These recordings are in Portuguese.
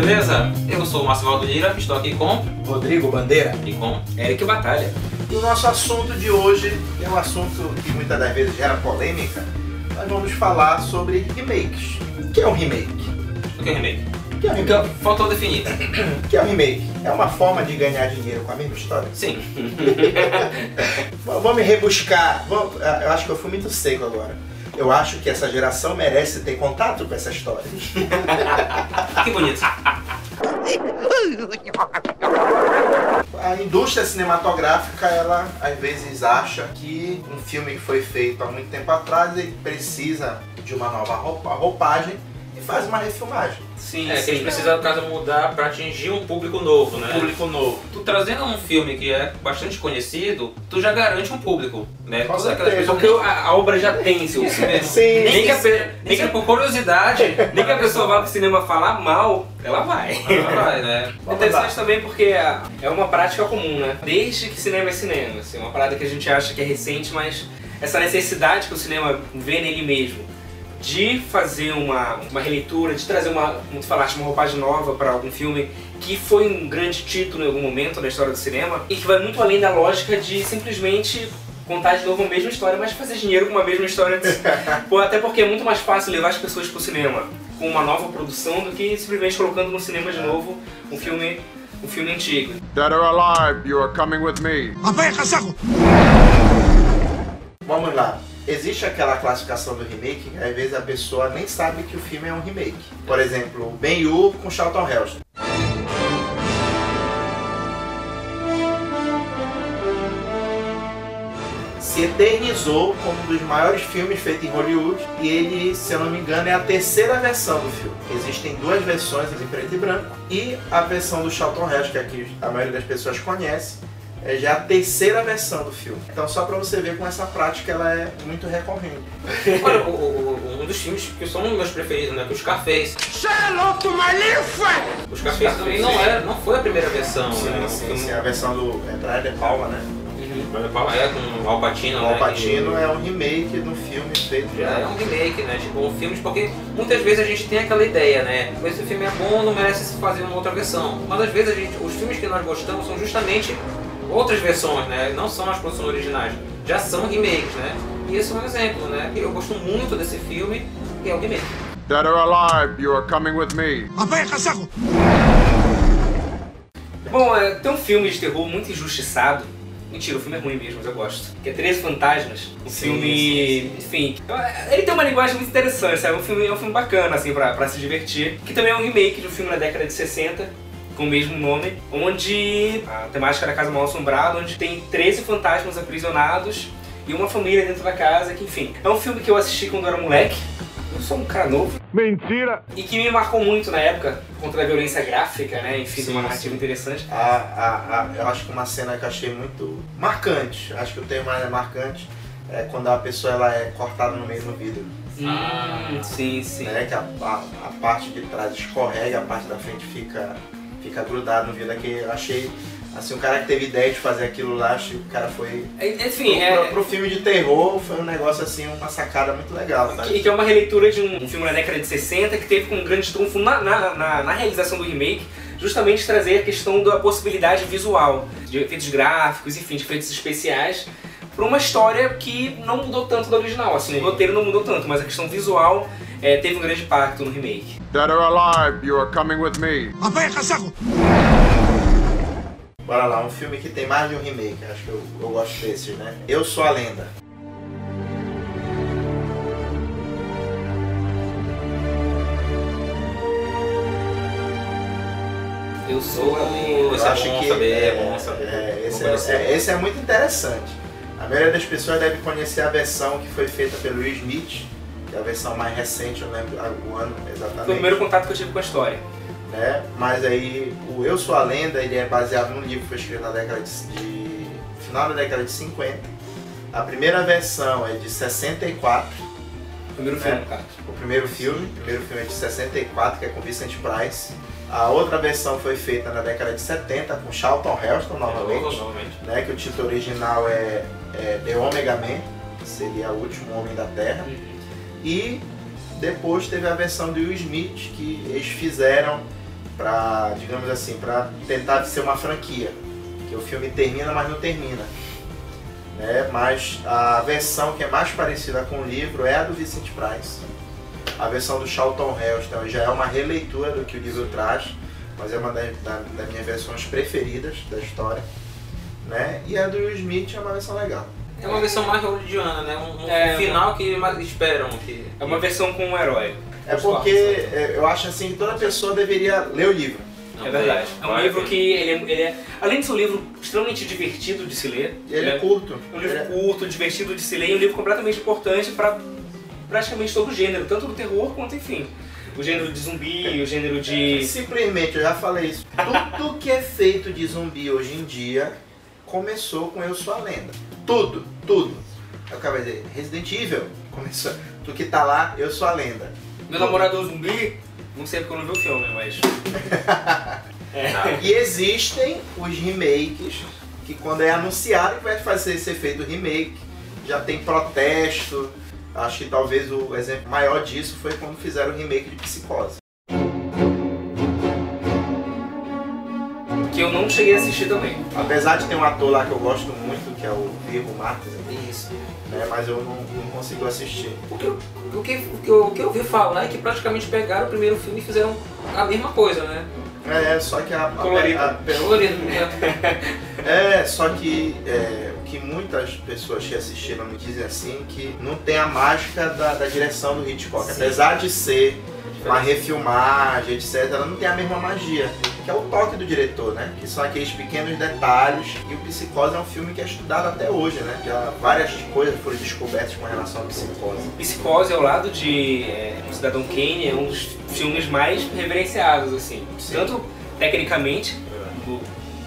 beleza? Eu sou o Márcio Valdo Lira, estou aqui com Rodrigo Bandeira e com Eric Batalha. E o nosso assunto de hoje é um assunto que muitas das vezes gera polêmica. Nós vamos falar sobre remakes. O que é um remake? o que é remake. O que é um remake? Então, faltou definir. O que é um remake? É uma forma de ganhar dinheiro com a mesma história? Sim. Vamos me rebuscar. Vamos- ah, eu acho que eu fui muito seco agora. Eu acho que essa geração merece ter contato com essa história. Que bonito. A indústria cinematográfica, ela às vezes acha que um filme que foi feito há muito tempo atrás ele precisa de uma nova roupa- roupagem e faz uma refilmagem. Sim, É, que sim. eles precisam, no caso, mudar para atingir um público novo, né? Público novo. Tu trazendo um filme que é bastante conhecido, tu já garante um público, né? Com certeza. Porque a, a obra já tem seu mesmo. Sim. Nem que, a nem que por curiosidade, Nem que a pessoa vá pro cinema falar mal, ela vai. ela vai, né? É Vamos interessante também porque é é uma prática comum, né? Desde que cinema é cinema. Assim, uma parada que a gente acha que é recente, mas essa necessidade que o cinema vê nele mesmo de fazer uma, uma releitura, de trazer uma, como tu falaste, uma roupagem nova para algum filme que foi um grande título em algum momento na história do cinema e que vai muito além da lógica de simplesmente contar de novo a mesma história, mas fazer dinheiro com uma mesma história. Até porque é muito mais fácil levar as pessoas pro cinema com uma nova produção do que simplesmente colocando no cinema de novo um filme, um filme antigo. Dead or alive, you are coming with me. Vamos lá. Existe aquela classificação do remake que às vezes a pessoa nem sabe que o filme é um remake. Por exemplo, Ben-Hur com Charlton Heston. Se eternizou como um dos maiores filmes feitos em Hollywood e ele, se eu não me engano, é a terceira versão do filme. Existem duas versões em preto e branco e a versão do Charlton Heston, que aqui a maioria das pessoas conhece, é já a terceira versão do filme. Então só pra você ver como essa prática ela é muito recorrente. Olha, o- o- o- um dos filmes que são meus preferidos, né? Que o Scarface. O Scarface também não, era, não foi a primeira versão, né? O sim, sim, a versão do é, Brian De Palma, né? Falo, é com o Al Pacino, O Al né? Pacino que- é um remake do filme feito Já é já. um remake, né? Tipo, um filme, porque muitas vezes a gente tem aquela ideia, né? Esse filme é bom, não merece se fazer uma outra versão. Mas às vezes a gente, os filmes que nós gostamos são justamente outras versões, né? Não são as produções originais. Já são remakes, né? E esse é um exemplo, né? Eu gosto muito desse filme, que é o remake. Dead or alive, you are coming with me. Bom, é, tem um filme de terror muito injustiçado. Mentira, o filme é ruim mesmo, mas eu gosto. Que é 13 Fantasmas. Um Sim, filme. Enfim. Ele tem uma linguagem muito interessante, sabe? Um filme, é um filme bacana, assim, pra, pra se divertir. Que também é um remake de um filme da década de 60, com o mesmo nome, onde a temática da casa mal assombrada, onde tem 13 fantasmas aprisionados e uma família dentro da casa, que enfim. É um filme que eu assisti quando eu era moleque. Eu sou um cara novo. Mentira! E que me marcou muito na época, por conta da violência gráfica, né? Enfim, de uma Sim, narrativa sim. interessante. A, a, a, eu acho que uma cena que eu achei muito marcante, acho que o termo mais é marcante, é quando a pessoa ela é cortada no meio do vidro. Hum, sim, sim. Né? Que a, a, a parte de trás escorrega, a parte da frente fica, fica grudada no vidro. Que eu achei, assim, o cara que teve ideia de fazer aquilo lá, acho que o cara foi... Enfim, pro, é, pro, pro filme de terror foi um negócio assim, uma sacada muito legal, sabe? que, que é uma releitura de um, um filme da década de 60 que teve como grande trunfo na, na, na, na realização do remake justamente trazer a questão da possibilidade visual, de efeitos gráficos, enfim, de efeitos especiais para uma história que não mudou tanto do original. Assim, Sim. o roteiro não mudou tanto, mas a questão visual é, teve um grande impacto no remake. Dead or alive, you are coming with me. Bora lá, um filme que tem mais de um remake, acho que eu, eu gosto desses, né? Eu Sou a Lenda. Eu sou Eu Eu acho bom que saber, é, é bom saber. é, esse, Vou conhecer. é, esse é muito interessante. A maioria das pessoas deve conhecer a versão que foi feita pelo Will Smith, que é a versão mais recente, eu lembro o ano exatamente. Foi o primeiro contato que eu tive com a história. né? Mas aí o Eu Sou a Lenda, ele é baseado num livro que foi escrito na década de, de- final da década de 50. A primeira versão é de 64, Primeiro É. filme, cara. o primeiro filme. O primeiro filme é de 64, que é com Vincent Price. A outra versão foi feita na década de 70 com Charlton Heston novamente, Novamente. né? Que o título original é, é The Omega Man, que seria o último homem da Terra. E depois teve a versão de Will Smith que eles fizeram pra, digamos assim, pra tentar ser uma franquia. Que o filme termina, mas não termina. Né? Mas a versão que é mais parecida com o livro é a do Vincent Price. A versão do Charlton Heston já é uma releitura do que o livro traz, mas é uma das, da- das minhas versões preferidas da história. Né? E a do Will Smith é uma versão legal. É uma versão mais hollywoodiana, né? Um, um É, final que esperam. Que, É uma versão com um herói. É porque é, eu acho assim que toda pessoa deveria ler o livro. Não, É verdade. É um livro que ele é, ele é- além de ser um livro extremamente divertido de se ler, E ele né? é curto. É um livro Ele é- curto, divertido de se ler e um livro completamente importante para praticamente todo o gênero, tanto do terror quanto, enfim, o gênero de zumbi, o gênero de... Simplesmente, eu já falei isso. Tudo que é feito de zumbi hoje em dia começou com Eu Sou a Lenda. Tudo, tudo. Eu acabei de dizer, Resident Evil começou. Tu que tá lá, Eu Sou a Lenda. Meu namorado é um zumbi, não sei porque eu não vi o filme, mas... E existem os remakes que quando é anunciado que vai fazer ser feito o remake, já tem protesto. Acho que talvez o exemplo maior disso foi quando fizeram o remake de Psicose. Que eu não cheguei a assistir também. Apesar de ter um ator lá que eu gosto muito, que é o Virgo Marques, Isso. né, mas eu não, não consigo assistir. O que, eu- o, que, o, que eu, o que eu ouvi falar é que praticamente pegaram o primeiro filme e fizeram a mesma coisa, né? É, só que a, a, Colorido. a- pelo- Colorido, né? É, só que é, o que muitas pessoas que assistiram me dizem assim que não tem a mágica da, da direção do Hitchcock. Sim. Apesar de ser uma refilmagem, etc., ela não tem a mesma magia. Que é o toque do diretor, né? Que são aqueles pequenos detalhes. E o Psicose é um filme que é estudado até hoje, né? Já várias coisas foram descobertas com relação à psicose. Psicose ao lado de é, O Cidadão Kane é um dos filmes mais reverenciados, assim. Sim. Tanto tecnicamente, do-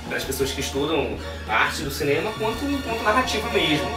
das pessoas que estudam a arte do cinema, quanto enquanto narrativa mesmo.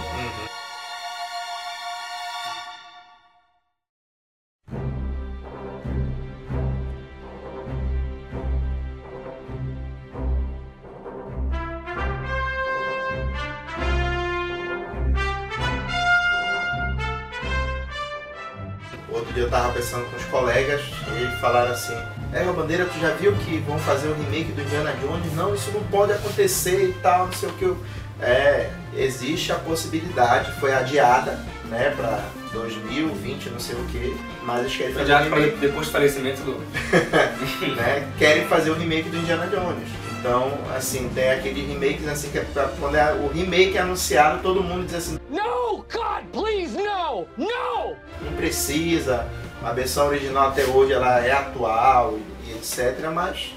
Falaram assim: É, Bandeira, tu já viu que vão fazer o remake do Indiana Jones? Não, isso não pode acontecer e tal, não sei o que. Eu... É, existe a possibilidade, foi adiada, né, pra 2020, não sei o que, mas eles querem fazer Adiado remake, depois do falecimento do. né, querem fazer o remake do Indiana Jones. Então, assim, tem aqueles remakes assim que é pra- quando é, o remake é anunciado, todo mundo diz assim, No! God, please, no! No! não precisa, a versão original até hoje ela é atual e, e etc, mas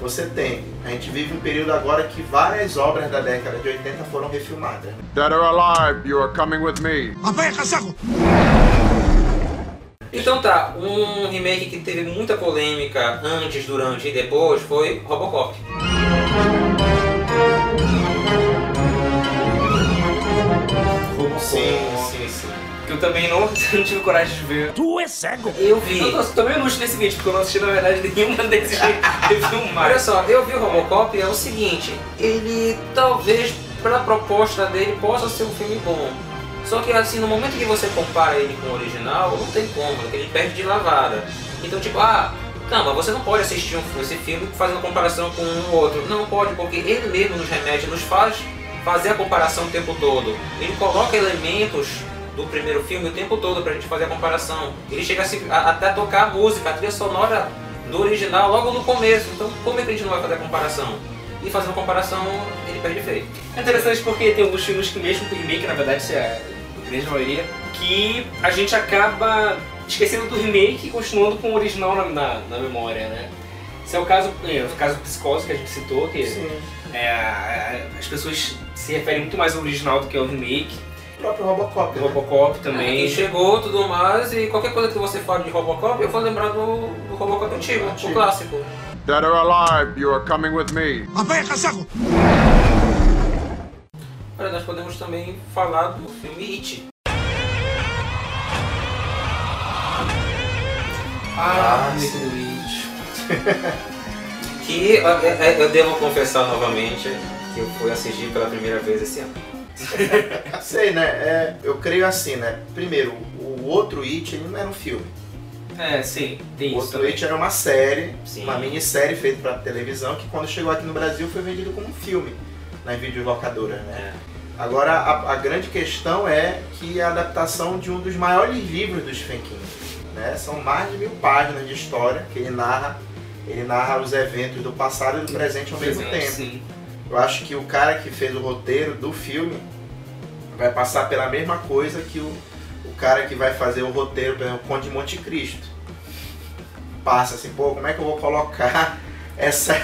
você tem. A gente vive um período agora que várias obras da década de 80 foram refilmadas. Dead or alive, you are coming with me. Então tá, um remake que teve muita polêmica antes, durante e depois foi Robocop. Sim, sim, eu também não, não tive coragem de ver. Tu é cego! Eu vi. Eu tô também luxo nesse vídeo, porque eu não assisti na verdade nenhuma desses Olha refilmagens. só, eu vi o Robocop e é o seguinte, ele talvez pela proposta dele possa ser um filme bom. Só que assim, no momento que você compara ele com o original, não tem como, porque ele perde de lavada. Então tipo, ah, não, mas você não pode assistir um- esse filme fazendo comparação com um outro. Não pode, porque ele mesmo nos remete, nos faz fazer a comparação o tempo todo. Ele coloca elementos do primeiro filme o tempo todo pra gente fazer a comparação. Ele chega a se- a- até tocar a música, a trilha sonora do original logo no começo. Então como é que a gente não vai fazer a comparação? E fazendo a comparação, ele perde feio. É interessante porque tem alguns filmes que mesmo com remake, na verdade, isso é a grande maioria, que a gente acaba esquecendo do remake e continuando com o original na, na, na memória, né? Esse é o caso, é, o caso do Psicose que a gente citou, que é, as pessoas se referem muito mais ao original do que ao remake. O próprio Robocop. Né? Robocop E também. chegou tudo mais, e qualquer coisa que você fale de Robocop, eu vou lembrar do, do Robocop antigo, Antigo. o clássico. Dead or alive, you are coming with me. Olha, nós podemos também falar do filme It. Ah, remake sim. do It. que é, é, eu devo confessar novamente que eu fui assistir pela primeira vez esse ano. Sei, né? É, eu creio assim, né? Primeiro, o outro It ele não era um filme. É, sim, tem O isso também. Twitch era uma série, Sim. uma minissérie feita para televisão, que quando chegou aqui no Brasil foi vendido como um filme nas videolocadoras, né? É. Agora, a, a grande questão é que é a adaptação de um dos maiores livros do Stephen King. Né? São mais de mil páginas de história que ele narra. Ele narra os eventos do passado e do presente ao mesmo tempo. Sim. Eu acho que o cara que fez o roteiro do filme vai passar pela mesma coisa que o, o cara que vai fazer o roteiro, por exemplo, o Conde de Monte Cristo. Passa assim, pô, como é que eu vou colocar essa,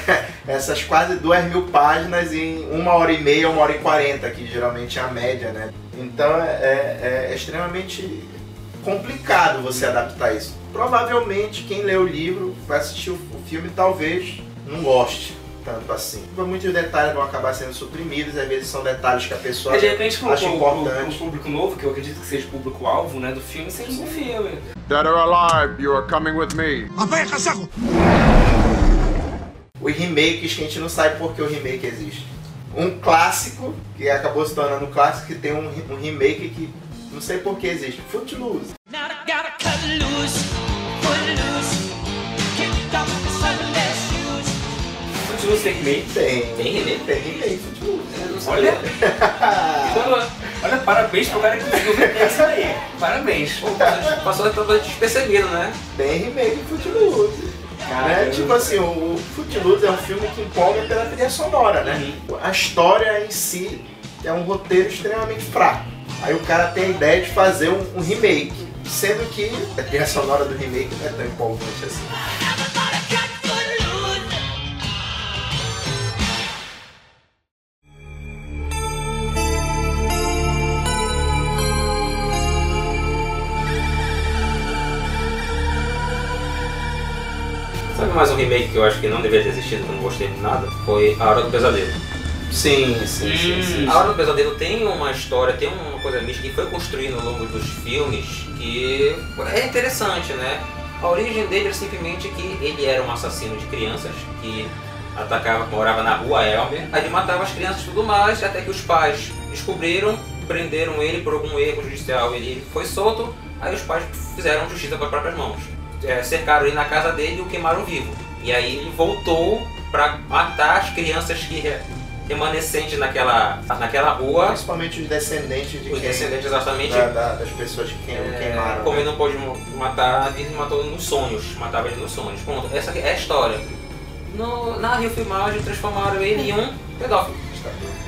essas quase duas mil páginas em uma hora e meia, uma hora e quarenta, que geralmente é a média, né? Então é, é- é extremamente complicado você adaptar isso. Provavelmente quem lê o livro vai assistir o, o filme talvez não goste tanto assim. Muitos detalhes vão acabar sendo suprimidos, às vezes são detalhes que a pessoa Mas de repente, pro, acha importante. pro público novo, que eu acredito que seja o público-alvo né, do filme, seja um bom filme. Dead or alive, you are coming with me. Os remakes que a gente não sabe por que o remake existe. Um clássico, que acabou se tornando um clássico, que tem um, um remake que não sei por que existe. Footloose. Now I gotta cut loose, Continua sem remake. Tem. Tem remake? Tem remake. Olha, então, olha, parabéns pro cara que conseguiu vender isso aí. Parabéns. Pô, passou- Passou totalmente despercebido, né? Tem remake Footloose. Né? Tipo assim, o Footloose é um filme que empolga pela trilha sonora, né? A história em si é um roteiro extremamente fraco. Aí o cara tem a ideia de fazer um, um remake, sendo que a trilha sonora do remake não é tão empolgante assim. Sabe mais um remake que eu acho que não deveria ter existido, que eu não gostei de nada? Foi A Hora do Pesadelo. Sim, sim, sim, sim. A Hora do Pesadelo tem uma história, tem uma coisa mística que foi construída ao longo dos filmes que é interessante, né? A origem dele era simplesmente que ele era um assassino de crianças que atacava, morava na rua Elmer, aí ele matava as crianças e tudo mais, até que os pais descobriram, prenderam ele por algum erro judicial, ele foi solto, aí os pais fizeram justiça com as próprias mãos. É, cercaram ele na casa dele e o queimaram vivo. E aí ele voltou pra matar as crianças que re- remanescentes naquela, naquela rua, Principalmente os descendentes de os quem, descendentes exatamente da- da- das pessoas que queim- é, queimaram. como né? ele não pôde matar ele matou nos sonhos. Matava ele nos sonhos. Ponto. Essa é a história. No, na Rio Filmagem transformaram ele em um pedófilo.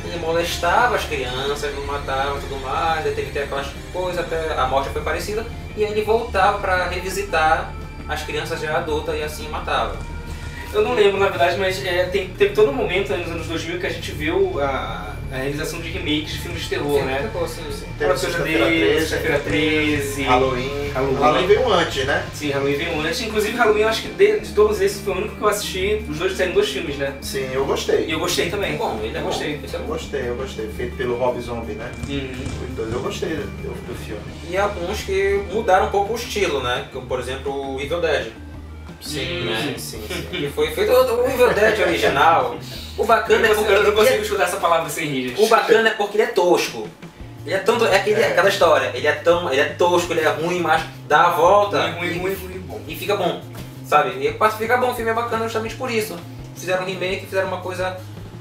Ele molestava as crianças, não matava tudo mais, teve que ter aquelas coisas, até a morte foi parecida, e aí ele voltava pra revisitar as crianças já adultas e assim matava. Eu não lembro, na verdade, mas é, tem, teve todo um momento nos anos 2000 que a gente viu a, a realização de remakes de filmes de terror, né? Ficou assim, assim. Teve Sexta-feira Sexta-feira 13, Sexta-feira 13. Halloween. Halloween. Halloween veio antes, né? Sim, Halloween veio antes. Inclusive, Halloween, eu acho que de, de todos esses foi o único que eu assisti. Os dois saíram dois filmes, né? Sim, eu gostei. E eu gostei também. É bom, ele é eu bom. gostei. Eu gostei, eu gostei. Feito pelo Rob Zombie, né? Uhum. Os dois eu gostei do, do filme. E alguns que mudaram um pouco o estilo, né? Como, por exemplo, o Evil Dead. Sim, né? sim, sim, sim. Que foi feito o Evil Dead original. O bacana é Eu, porque eu não consigo é- escutar essa palavra sem rir, o bacana é porque ele é tosco. Ele é tanto é aquele, É. aquela história. Ele é tão, ele é tosco, ele é ruim, mas dá a volta Ruim, ruim, ruim, ruim, bom. e fica bom, sabe? E quase fica bom. O filme é bacana justamente por isso. Fizeram um remake, fizeram uma coisa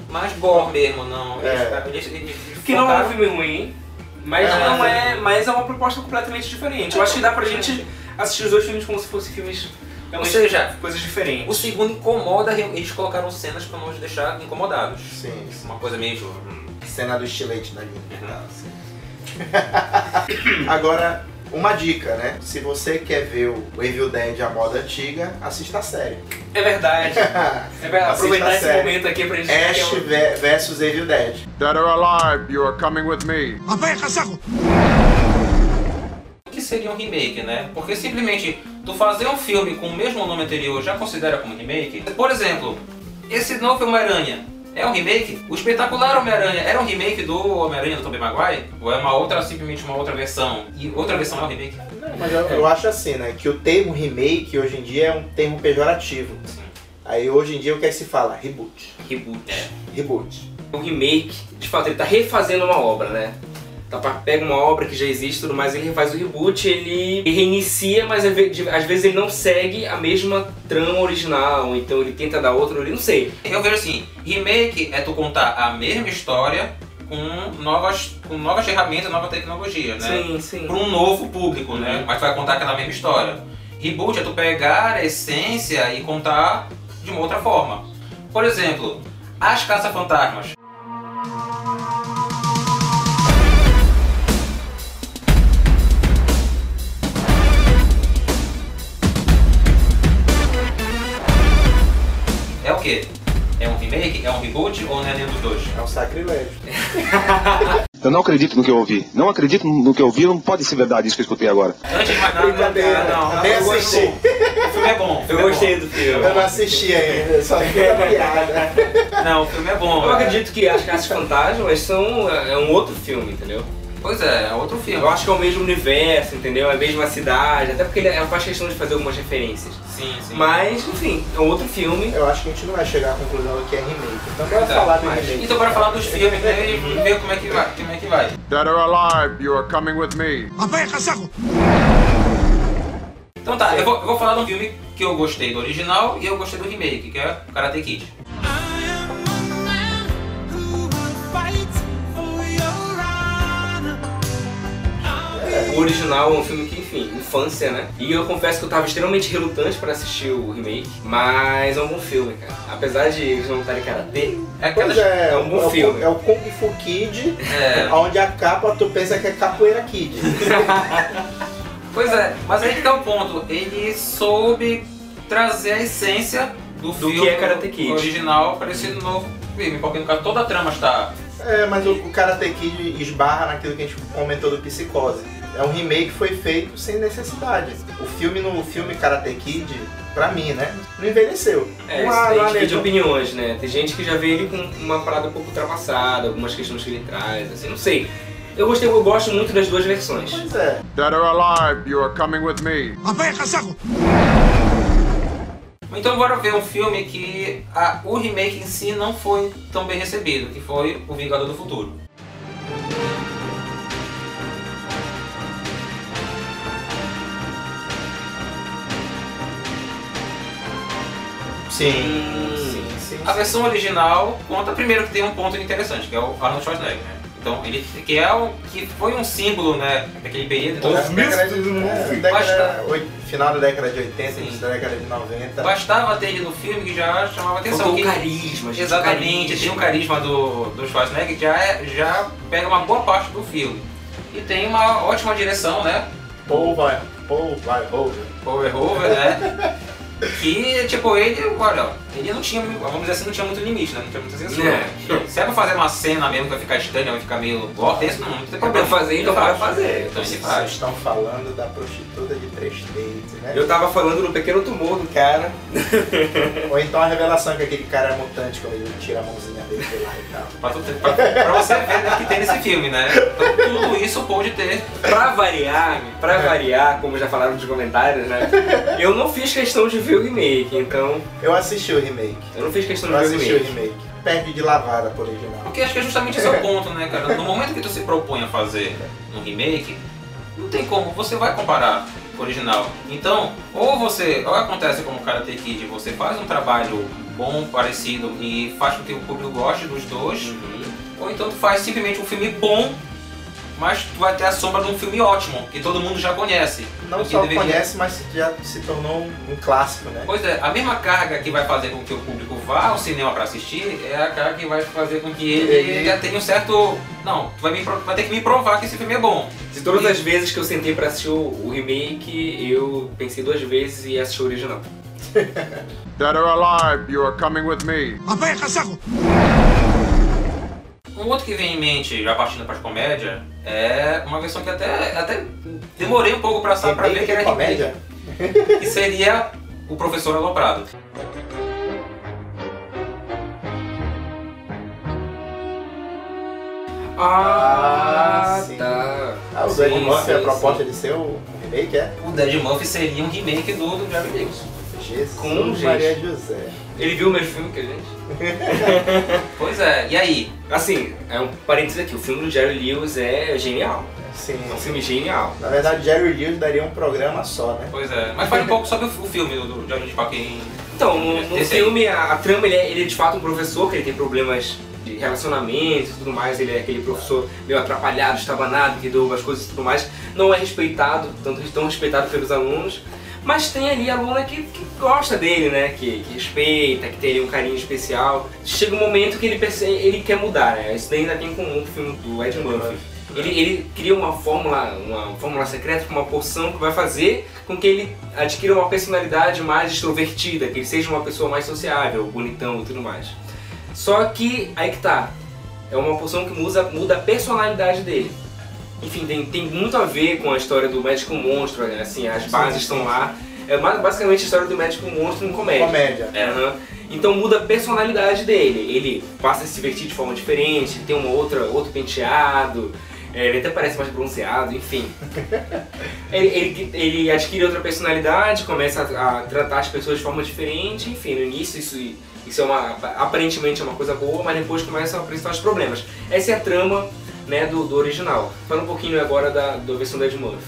mais gore mesmo, não. Eles, É. eles, eles Que não é um filme ruim, mas É, não é, é- mas é uma proposta completamente diferente. Eu acho que dá pra gente assistir os dois filmes como se fossem filmes Ou realmente seja, coisas diferentes. o segundo incomoda, eles colocaram cenas pra não nos deixar incomodados. Sim, sim. Uma coisa meio. Cena do estilete na linha. Uhum. Tá, sim. Agora, uma dica, né? Se você quer ver o Evil Dead à moda antiga, assista a série. É verdade. É verdade. Aproveitar a esse momento aqui pra gente Ash ver ve- versus Evil Dead. Dead or alive, you are coming with me. O que seria um remake, né? Porque simplesmente tu fazer um filme com o mesmo nome anterior já considera como remake? Por exemplo, esse novo Homem-Aranha é um remake? O espetacular Homem-Aranha era um remake do Homem-Aranha do Tobey Maguire? Ou é uma outra, simplesmente uma outra versão? E outra versão é um remake? Não, mas eu, eu acho assim, né? Que o termo remake hoje em dia é um termo pejorativo. Sim. Aí hoje em dia o que é que se fala? Reboot. Reboot. Reboot. O remake, de fato, ele tá refazendo uma obra, né? Tá, pega uma obra que já existe e tudo mais, ele refaz o reboot, ele reinicia, mas às vezes ele não segue a mesma trama original, então ele tenta dar outra, eu não sei. Eu vejo assim, remake é tu contar a mesma história com novas, com novas ferramentas, nova tecnologia, né? Sim, sim. Para um novo público, né? Uhum. Mas tu vai contar aquela mesma história. Reboot é tu pegar a essência e contar de uma outra forma. Por exemplo, As Caça-Fantasmas. Quê? É um remake? É um reboot ou não é nenhum dos dois? É um sacrilégio. Eu não acredito no que eu ouvi. Não acredito no que eu ouvi. Não pode ser verdade isso que eu escutei agora. Antes de mais nada, não, não, Nem eu assisti. gostei. O filme é bom. o Eu filme é gostei bom. do filme. Eu não assisti ainda, só vi a piada. Não, o filme é bom. Eu é. acredito que as Caças Fantasmas são é um outro filme, entendeu? Pois é, é outro filme. Eu acho que é o mesmo universo, entendeu? É a mesma cidade, até porque ele faz questão de fazer algumas referências. Sim, sim. Mas, enfim, é um outro filme. Eu acho que a gente não vai chegar à conclusão do que é remake. Então bora Tá, falar do mas- remake. Então bora falar dos filmes né, e ver como é que vai. Como é que vai. Dead or alive, you are coming with me. Então tá, eu vou, eu vou falar de um filme que eu gostei do original e eu gostei do remake, que é Karate Kid. Original é um filme que, enfim, infância, né? E eu confesso que eu tava extremamente relutante pra assistir o remake, mas é um bom filme, cara. Apesar de eles não estarem karatê, É é, É um bom é o- filme. É o Kung Fu Kid, É, onde a capa tu pensa que é Capoeira Kid. pois é, mas aí que tá o ponto. Ele soube trazer a essência do, Do filme que é Karate Kid. original para esse novo filme, porque no caso toda a trama está. É, mas o, o Karate Kid esbarra naquilo que a gente comentou do Psicose. É um remake que foi feito sem necessidade. O filme no filme Karate Kid, pra mim, né, não envelheceu. é, Uma- isso daí legião- opiniões, né? Tem gente que já vê ele com uma parada um pouco ultrapassada, algumas questões que ele traz, assim, não sei. Eu gostei, eu gosto muito das duas versões. Pois é. Dead or alive, you are coming with me. Então bora ver um filme que a- o remake em si não foi tão bem recebido, que foi O Vingador do Futuro. Sim. Sim, sim. A versão original conta primeiro que tem um ponto interessante, que é o Arnold Schwarzenegger. né? Então ele que é o que foi um símbolo, né, daquele período. Então, É, década de- é, final da década de 80, Sim. início da década de 90. bastava ter ele no filme que já chamava atenção. Faltou que- o carisma, gente, Exatamente, carisma. tem um carisma do, do Schwarzenegger que já, é, já pega uma boa parte do filme. E tem uma ótima direção, né? Paul vai, Paul vai, Rover. Paul Verhoeven, né? Que, tipo, ele, olha, ele não tinha, vamos dizer assim, não tinha muito limite, né? Não tinha muita censura. É. Se é pra fazer uma cena mesmo que vai ficar estranha, vai ficar meio gore, esse não, não tem problema. Pra fazer, então vai faz. fazer. Então Vocês estão falando da prostituta de três né? Eu tava falando do pequeno tumor do cara. Ou então a revelação que aquele cara é mutante quando ele tira a mãozinha dele de lá e tal. Pra, tu pra- pra você ver o que tem nesse filme, né? Então tudo isso pode ter. Pra variar, pra variar, como já falaram nos comentários, né? Eu não fiz questão de ver o remake, então. Eu assisti o remake. Eu não fiz questão Eu de ver o assisti o remake. remake. Perde de lavada pro original. Porque acho que é justamente esse é o ponto, né, cara? No momento que tu se propõe a fazer um remake, não tem como, você vai comparar original. Então, ou você, ou acontece como o Karate Kid, você faz um trabalho bom, parecido e faz com que o público goste dos dois, Uhum. ou então tu faz simplesmente um filme bom, mas tu vai ter a sombra de um filme ótimo, que todo mundo já conhece. Não só deveria- conhece, mas já se tornou um, clássico, né? Pois é, a mesma carga que vai fazer com que o público vá ao cinema para assistir é a carga que vai fazer com que ele, Ele- já tenha um certo. Não, tu vai, me pro- vai ter que me provar que esse filme é bom. De todas as vezes que eu sentei pra assistir o, remake, eu pensei duas vezes e assisti o original. Dead or alive, you are coming with me. Um outro que vem em mente, já partindo para as comédias, é uma versão que até, até demorei um pouco para ver que era comédia? remake, que seria o Professor Aloprado. Ah, sim. tá. Ah, o Sim, Dead Murphy, sim, a sim. proposta de ser o um remake, é? O Dead Murphy seria um remake do, do Jerry. Jesus Com gente. Maria José. Ele viu o mesmo filme que a gente? Pois é, e aí? Assim, é um parênteses aqui, o filme do Jerry Lewis é genial. Sim. É um filme genial. Na verdade, Jerry Lewis daria um programa só, né? Pois é. Mas fale um pouco sobre o o filme do, Johnny pra quem. Então, no, no filme, a, a trama, ele é, ele é de fato um professor, que ele tem problemas de relacionamento e tudo mais, ele é aquele professor meio atrapalhado, estabanado, que derruba as coisas e tudo mais, não é respeitado, tanto tão respeitado pelos alunos, mas tem ali aluna que, que gosta dele, né, que, que respeita, que tem ali um carinho especial. Chega um momento que ele, percebe, ele quer mudar, né, isso daí ainda tem com o filme do Ed Murphy. Ele, ele cria uma fórmula, uma fórmula secreta, uma poção que vai fazer com que ele adquira uma personalidade mais extrovertida, que ele seja uma pessoa mais sociável, bonitão e tudo mais. Só que aí que tá, é uma poção que muda, muda a personalidade dele. Enfim, tem, tem muito a ver com a história do médico monstro, né? assim, as bases estão lá. É basicamente a história do médico monstro em comédia. Comédia. Aham. Então muda a personalidade dele. Ele passa a se vestir de forma diferente, tem uma outra, outro penteado, é, ele até parece mais bronzeado, enfim. ele, ele, ele adquire outra personalidade, começa a, a tratar as pessoas de forma diferente, enfim, no início isso, isso é uma, aparentemente é uma coisa boa, mas depois começam a apresentar os problemas. Essa é a trama né, do, do original. Fala um pouquinho agora da, da versão da Ed Murphy.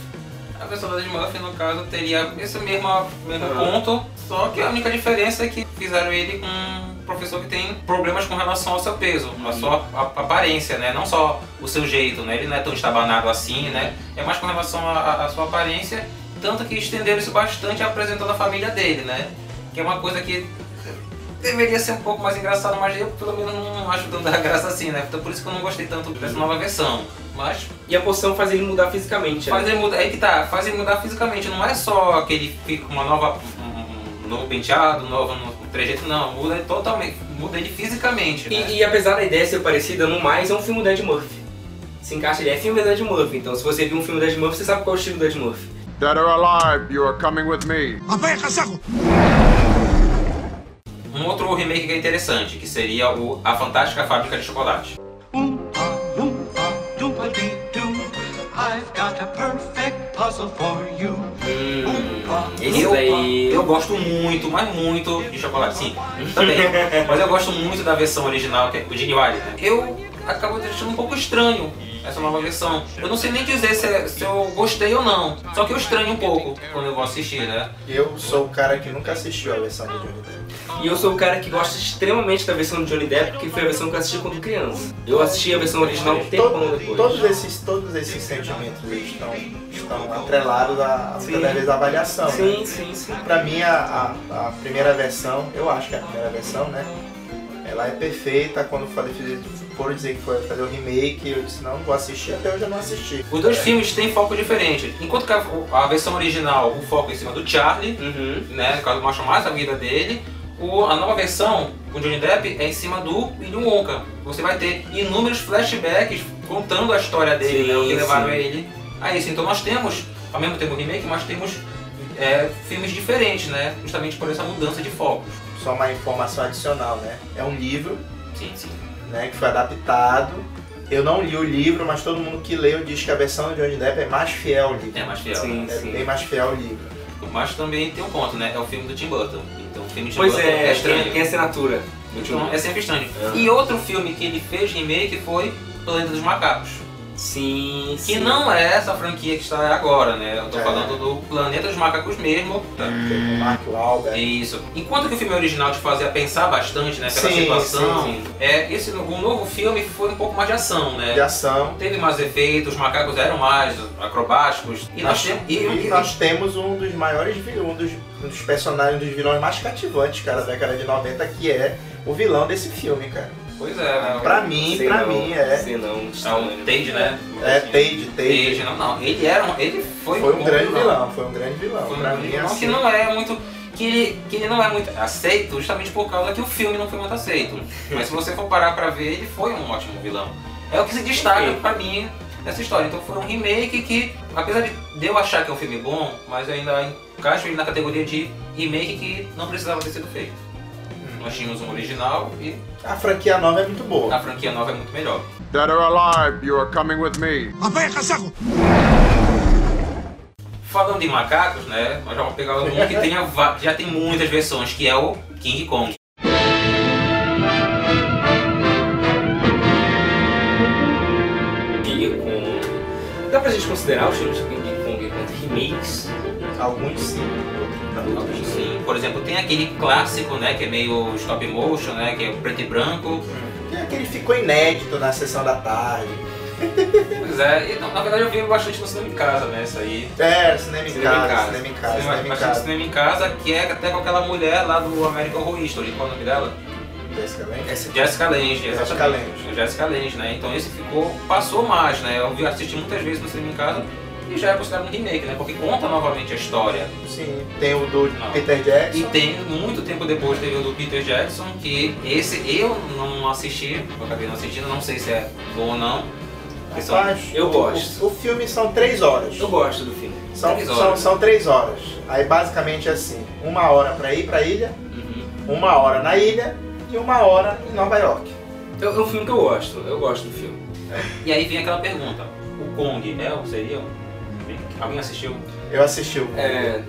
A versão da Ed Murphy, no caso, teria esse mesmo, mesmo ponto, só que a única diferença é que fizeram ele com um professor que tem problemas com relação ao seu peso, a sua aparência, né? Não só o seu jeito, né? Ele não é tão estabanado assim, né? É mais com relação à à sua aparência, tanto que estenderam isso bastante apresentando a família dele, né? Que é uma coisa que deveria ser um pouco mais engraçado, mas eu pelo menos não acho tanta graça assim, né? Então por isso que eu não gostei tanto dessa nova versão. Mas E a poção faz ele mudar fisicamente. né? Faz ele mudar, aí que tá, faz ele mudar fisicamente, não é só que ele fica com uma nova, um, um novo penteado, um novo, um trejeito, não, muda ele totalmente, muda ele fisicamente, né? E, e apesar da ideia ser parecida, no mais é um filme do Ed Murphy. Se encaixa, ele é filme do Ed Murphy, então se você viu um filme do Ed Murphy, você sabe qual é o estilo do Ed Murphy. Dead or alive, you are coming with me. Um outro remake que é interessante, que seria o A Fantástica Fábrica de Chocolate. Oompa, loompa, doompa-dee-doo. I've got a perfect puzzle for you. Oompa, Esse eu, daí. eu gosto muito, mas muito de chocolate, sim, também. mas eu gosto muito da versão original, que é o Gene Wilder. né? Eu acabo achando um pouco estranho essa nova versão. Eu não sei nem dizer se, é- se eu gostei ou não. Só que eu estranho um pouco quando eu vou assistir, né? Eu sou o cara que nunca assistiu a versão do Johnny Depp. E eu sou o cara que gosta extremamente da versão do Johnny Depp, porque foi a versão que eu assisti quando criança. Eu assisti a versão original um tempão Todo- depois. todos, esses, todos esses sentimentos estão, estão atrelados à, Sim. através da avaliação. né? Sim, sim, sim. Pra mim, a, a, a primeira versão, eu acho que é a primeira versão, né? Ela é perfeita. Quando falei, foram dizer que foi fazer o remake, eu disse, não, vou assistir, até hoje eu não assisti. Os dois filmes têm foco diferente. Enquanto que a, a versão original, o foco é em cima do Charlie, Uhum. né? No caso, mostra mais a vida dele. O, a nova versão, com Johnny Depp, é em cima do Willy Wonka. Você vai ter inúmeros flashbacks contando a história dele, né? O que Sim, levaram sim. ele a isso. Então nós temos, ao mesmo tempo remake, mas temos é, filmes diferentes, né? Justamente por essa mudança de foco. Só uma informação adicional, né? É um livro, Sim, sim. Né, que foi adaptado. Eu não li o livro, mas todo mundo que leu diz que a versão do Johnny Depp é mais fiel ao livro. É mais fiel. Sim. né? É bem mais fiel ao livro. Mas também tem um ponto, né? É o filme do Tim Burton. Então o filme de Tim Pois Burton é, estranho. tem, tem assinatura. Então é sempre estranho. É. E outro filme que ele fez remake foi Planeta dos Macacos. Sim, Que sim. não é essa franquia que está agora, né? Eu tô É. falando do Planeta dos Macacos mesmo. Tem o Mark Wahlberg. Isso. Enquanto que o filme original te fazia pensar bastante, né? Pela Sim, situação. sim, É, esse, o novo filme foi um pouco mais de ação, né? de ação. Teve mais efeitos, os macacos eram mais acrobáticos. E nós Nós, temos. e, E, e- nós temos um dos maiores um dos, um dos personagens, um dos vilões mais cativantes, cara, da década de 90, que é o vilão desse filme, cara. Pois é, né? Pra mim, pra não, mim, é. sei não, É estranho. Tade, né? É Tade, Tade. Tade, não, não. Ele era um, ele foi, Foi um bom grande vilão, foi um grande vilão. Foi um pra grande mim, vilão assim, que não é muito. Que ele, que ele não é muito aceito justamente por causa que o filme não foi muito aceito. Mas se você for parar pra ver, ele foi um ótimo vilão. É o que se destaca Sim. pra mim nessa história. Então foi um remake que, apesar de eu achar que é um filme bom, mas eu ainda encaixo ele na categoria de remake que não precisava ter sido feito. Nós tínhamos um original e a franquia nova é muito boa. a franquia nova é muito melhor. Dead or alive, you are coming with me. Falando de macacos, né? Nós vamos pegar um que tenha, va- já tem muitas versões, que é o King Kong. King Kong. Dá pra gente considerar os filmes de King Kong quanto remakes? Alguns sim. Alguns Sim, por exemplo, tem aquele clássico, né, que é meio stop motion, né, que é preto e branco. Tem aquele que ficou inédito na sessão da tarde. Pois é, e, não, na verdade eu vi bastante no cinema em casa, né, isso aí. É, cinema em Cinema em casa, casa. cinema em casa, Cinema- cinema em casa. cinema em casa, que é até com aquela mulher lá do American Horror Story, qual é o nome dela? Jessica Lange? Jessica Lange, Jessica exatamente. Lange. Jessica Lange, né? Então esse ficou, passou mais, né? Eu assisti muitas vezes no cinema em casa e já é considerado um remake, né? Porque conta novamente a história. Sim, tem o do Não. Peter Jackson. E tem, muito tempo depois, teve o do Peter Jackson, que esse eu não assisti, eu acabei não assistindo, não sei se é bom ou não. São- eu gosto. O, o filme são três horas. Eu gosto do filme. São, Três são, horas. são três horas. Aí basicamente é assim, uma hora pra ir pra ilha, Uhum. uma hora na ilha e uma hora em Nova York. É é um filme que eu gosto, eu gosto do filme. E aí vem aquela pergunta, o Kong é ou seria? Alguém assistiu? Eu assisti o É.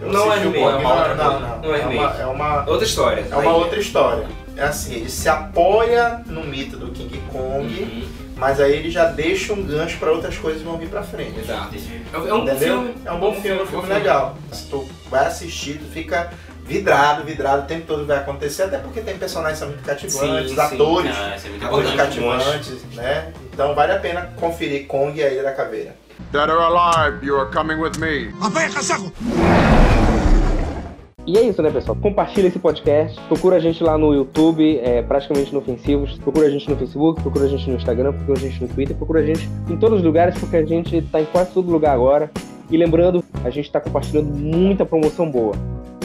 eu não é assisti o remake, Kong. é uma outra não, não, Não é é, uma, é uma Outra história. é uma outra história. É assim, ele se apoia no mito do King Kong, Uhum. mas aí ele já deixa um gancho pra outras coisas que vão vir pra frente. Exato. É um- é um bom filme. É um bom filme, um filme filme. legal. Se tu vai assistir, tu fica vidrado, vidrado, o tempo todo vai acontecer, até porque tem personagens que são muito cativantes, Sim, sim. atores Ah, é muito atores cativantes, né? Então vale a pena conferir Kong e a Ilha da Caveira. Dead or alive, you are coming with me. E é isso, né, pessoal? Compartilha esse podcast. Procura a gente lá no YouTube, é, praticamente inofensivos. Procura a gente no Facebook, procura a gente no Instagram, procura a gente no Twitter, procura a gente em todos os lugares, porque a gente tá em quase todo lugar agora. E lembrando, a gente tá compartilhando muita promoção boa.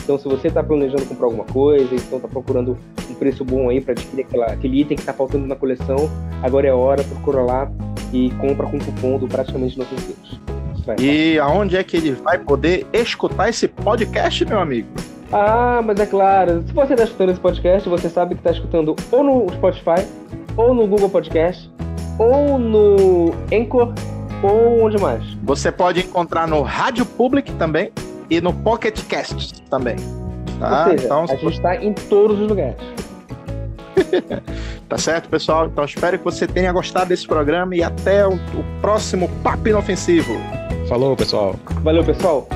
Então, se você tá planejando comprar alguma coisa, então tá procurando um preço bom aí para adquirir aquela, aquele item que tá faltando na coleção, agora é a hora, procura lá e compra com cupom do praticamente inofensivos. Vai, E aonde é que ele vai poder escutar esse podcast, meu amigo? Ah, mas é claro, se você está escutando esse podcast, você sabe que está escutando ou no Spotify, ou no Google Podcast, ou no Anchor, ou onde mais? Você pode encontrar no Rádio Public também e no Pocket Cast também. Tá? Seja, então, a gente está em todos os lugares. tá certo, pessoal? Então espero que você tenha gostado desse programa e até o, o próximo Papo Inofensivo. Falou, pessoal. Valeu, pessoal.